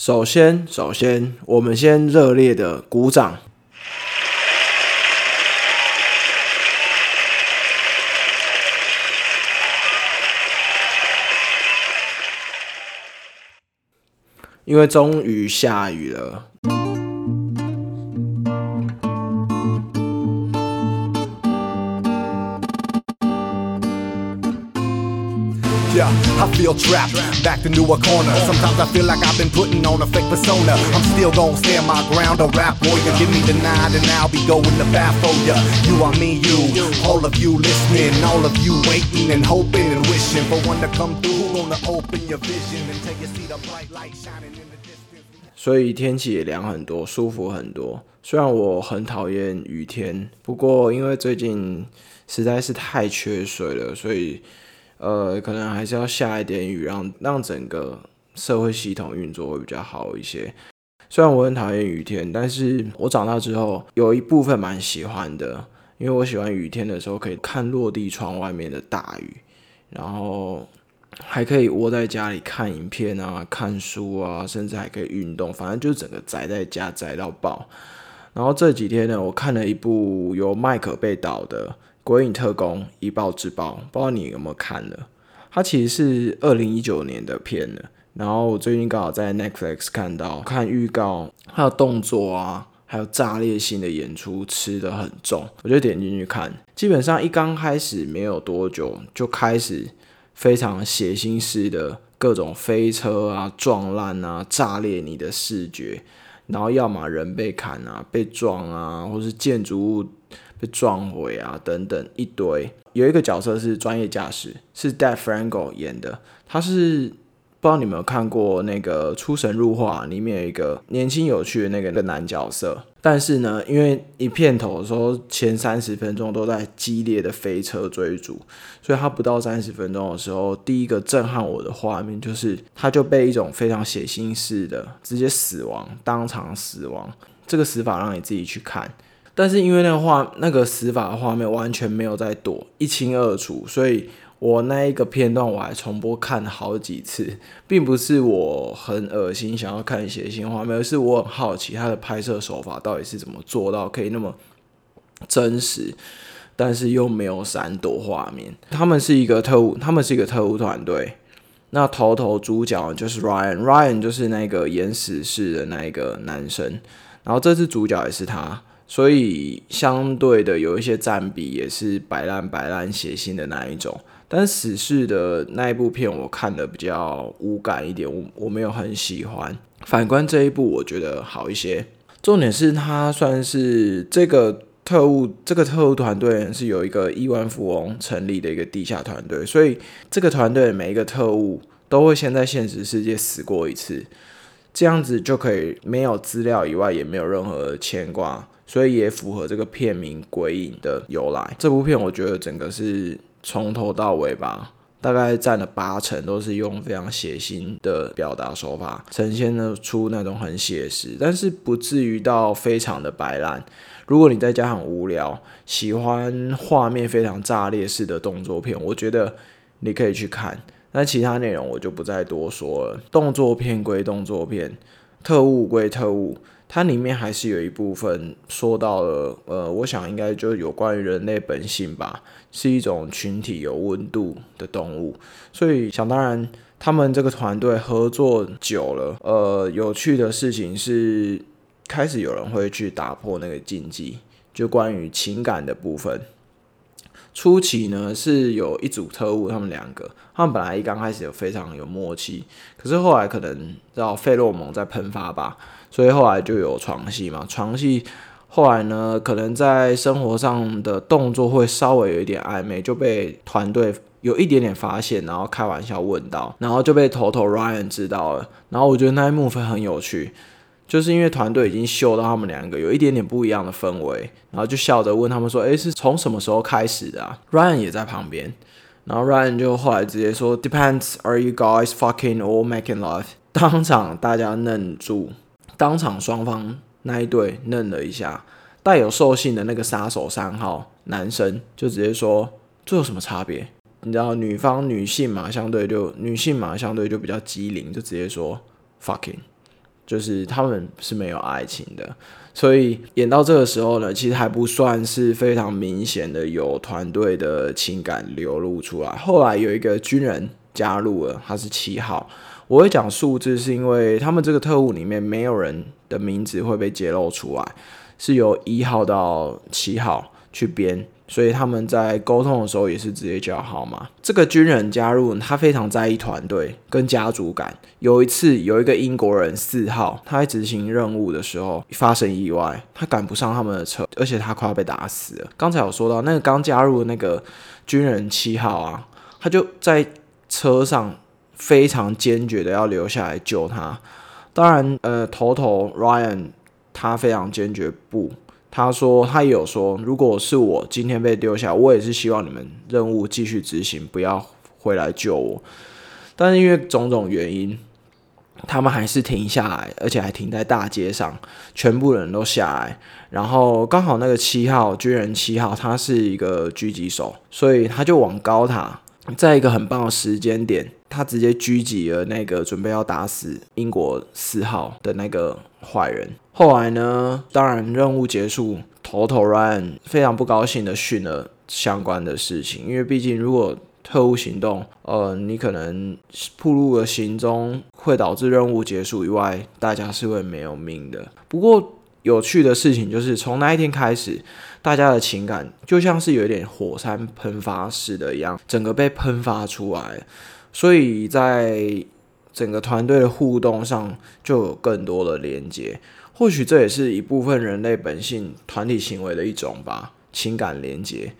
首先，首先，我们先热烈的鼓掌。因为终于下雨了。I feel trapped, backed into a corner. Sometimes I feel like I've been putting on a fake persona. I'm still gonna stand my ground, a rap warrior. Give me the nine and I'll be going to bat for ya. You are me, you, all of you listening, all of you waiting and hoping and wishing for one to come through. Who gonna open your vision and take you see the bright light shining in the distance? 所以天气也凉很多，舒服很多。虽然我很讨厌雨天，不过因为最近实在是太缺水了，所以呃，可能还是要下一点雨，让让整个社会系统运作会比较好一些。虽然我很讨厌雨天，但是我长大之后有一部分蛮喜欢的，因为我喜欢雨天的时候可以看落地窗外面的大雨，然后还可以窝在家里看影片啊、看书啊，甚至还可以运动，反正就是整个宅在家宅到爆。然后这几天呢，我看了一部由麦克被导的《鬼影特工：一报之报》，不知道你有没有看了？它其实是二零一九年的片了。然后我最近刚好在 Netflix 看到，看预告，还有动作啊，还有炸裂性的演出，吃的很重，我就点进去看。基本上一刚开始没有多久，就开始非常血腥式的各种飞车啊、撞烂啊、炸裂你的视觉。然后要么人被砍啊、被撞啊，或是建筑物被撞毁啊等等一堆。有一个角色是专业驾驶，是 Dave Franco 演的。他是不知道你有没有看过那个《出神入化》里面有一个年轻有趣的那个男角色。但是呢，因为一片头的时候前三十分钟都在激烈的飞车追逐，所以他不到三十分钟的时候，第一个震撼我的画面就是他就被一种非常血腥式的直接死亡，当场死亡。这个死法让你自己去看。但是因为那个画那个死法的画面完全没有在躲，一清二楚，所以我那一个片段我还重播看了好几次，并不是我很恶心想要看血腥画面，而是我很好奇他的拍摄手法到底是怎么做到可以那么真实，但是又没有闪躲画面。他们是一个特务，他们是一个特务团队。那头头主角就是 Ryan，Ryan 就是那个演死侍的那一个男生，然后这次主角也是他。所以相对的有一些占比也是白烂白烂写信的那一种，但死侍的那一部片我看的比较无感一点，我我没有很喜欢。反观这一部，我觉得好一些。重点是它算是这个特务，这个特务团队是有一个亿万富翁成立的一个地下团队，所以这个团队每一个特务都会先在现实世界死过一次，这样子就可以没有资料以外，也没有任何牵挂。所以也符合这个片名《鬼影》的由来。这部片我觉得整个是从头到尾吧，大概占了八成都是用非常血腥的表达手法，呈现的出那种很写实，但是不至于到非常的白烂。如果你在家很无聊，喜欢画面非常炸裂式的动作片，我觉得你可以去看。那其他内容我就不再多说了。动作片归动作片，特务归特务。它里面还是有一部分说到了，呃，我想应该就有关于人类本性吧，是一种群体有温度的动物，所以想当然，他们这个团队合作久了，呃，有趣的事情是开始有人会去打破那个禁忌，就关于情感的部分。初期呢是有一组特务，他们两个，他们本来一刚开始有非常有默契，可是后来可能叫费洛蒙在喷发吧。所以后来就有床戏嘛，床戏后来呢，可能在生活上的动作会稍微有一点暧昧，就被团队有一点点发现，然后开玩笑问到，然后就被头头 Ryan 知道了。然后我觉得那一幕分很有趣，就是因为团队已经秀到他们两个有一点点不一样的氛围，然后就笑着问他们说：“诶，是从什么时候开始的啊？”Ryan 也在旁边，然后 Ryan 就后来直接说：“Depends，Are you guys fucking or making love？” 当场大家愣住。当场双方那一对愣了一下，带有兽性的那个杀手三号男生就直接说：“这有什么差别？”你知道女方女性嘛，相对就女性嘛，相对就比较机灵，就直接说 “fucking”。就是他们是没有爱情的。所以演到这个时候呢，其实还不算是非常明显的有团队的情感流露出来。后来有一个军人加入了，他是七号。我会讲数字，是因为他们这个特务里面没有人的名字会被揭露出来，是由一号到七号去编。所以他们在沟通的时候也是直接叫号码。这个军人加入，他非常在意团队跟家族感。有一次，有一个英国人四号，他在执行任务的时候发生意外，他赶不上他们的车，而且他快要被打死了。刚才有说到那个刚加入的那个军人七号啊，他就在车上非常坚决的要留下来救他。当然，呃，头头 Ryan 他非常坚决不。他说，他有说，如果是我今天被丢下，我也是希望你们任务继续执行，不要回来救我。但是因为种种原因，他们还是停下来，而且还停在大街上，全部人都下来。然后刚好那个七号军人七号，他是一个狙击手，所以他就往高塔，在一个很棒的时间点，他直接狙击了那个准备要打死英国四号的那个坏人。后来呢？当然，任务结束，头头 Ryan 非常不高兴的训了相关的事情，因为毕竟如果特务行动，呃，你可能暴露了行踪，会导致任务结束以外，大家是会没有命的。不过有趣的事情就是，从那一天开始，大家的情感就像是有点火山喷发似的一样，整个被喷发出来，所以在整个团队的互动上就有更多的连接。或许这也是一部分人类本性、团体行为的一种吧。情感连接，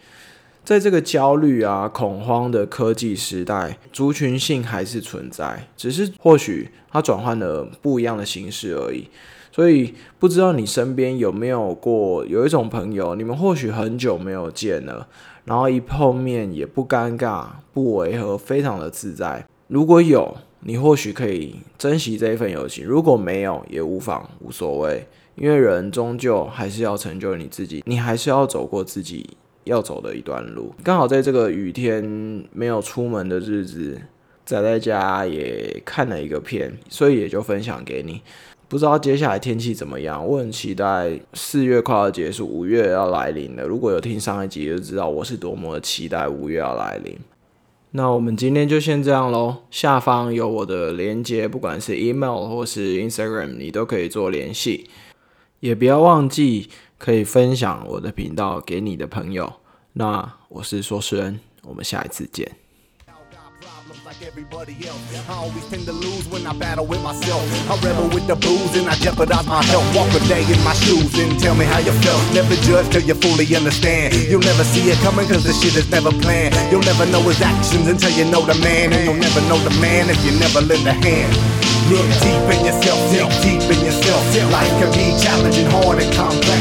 在这个焦虑啊、恐慌的科技时代，族群性还是存在，只是或许它转换了不一样的形式而已。所以，不知道你身边有没有过有一种朋友，你们或许很久没有见了，然后一碰面也不尴尬、不违和，非常的自在。如果有，你或许可以珍惜这一份友情，如果没有也无妨，无所谓，因为人终究还是要成就你自己，你还是要走过自己要走的一段路。刚好在这个雨天没有出门的日子，宅在家也看了一个片，所以也就分享给你。不知道接下来天气怎么样，我很期待四月快要结束，五月要来临了。如果有听上一集就知道我是多么的期待五月要来临。那我们今天就先这样喽。下方有我的连接，不管是 email 或是 Instagram，你都可以做联系。也不要忘记可以分享我的频道给你的朋友。那我是说诗人，我们下一次见。Like everybody else. I always tend to lose when I battle with myself. I rebel with the booze and I jeopardize my health. Walk a day in my shoes and tell me how you felt. Never judge till you fully understand. You'll never see it coming cause the shit is never planned. You'll never know his actions until you know the man. And you'll never know the man if you never lend a hand. Look deep in yourself, dig deep in yourself. Life can be challenging, hard and complex.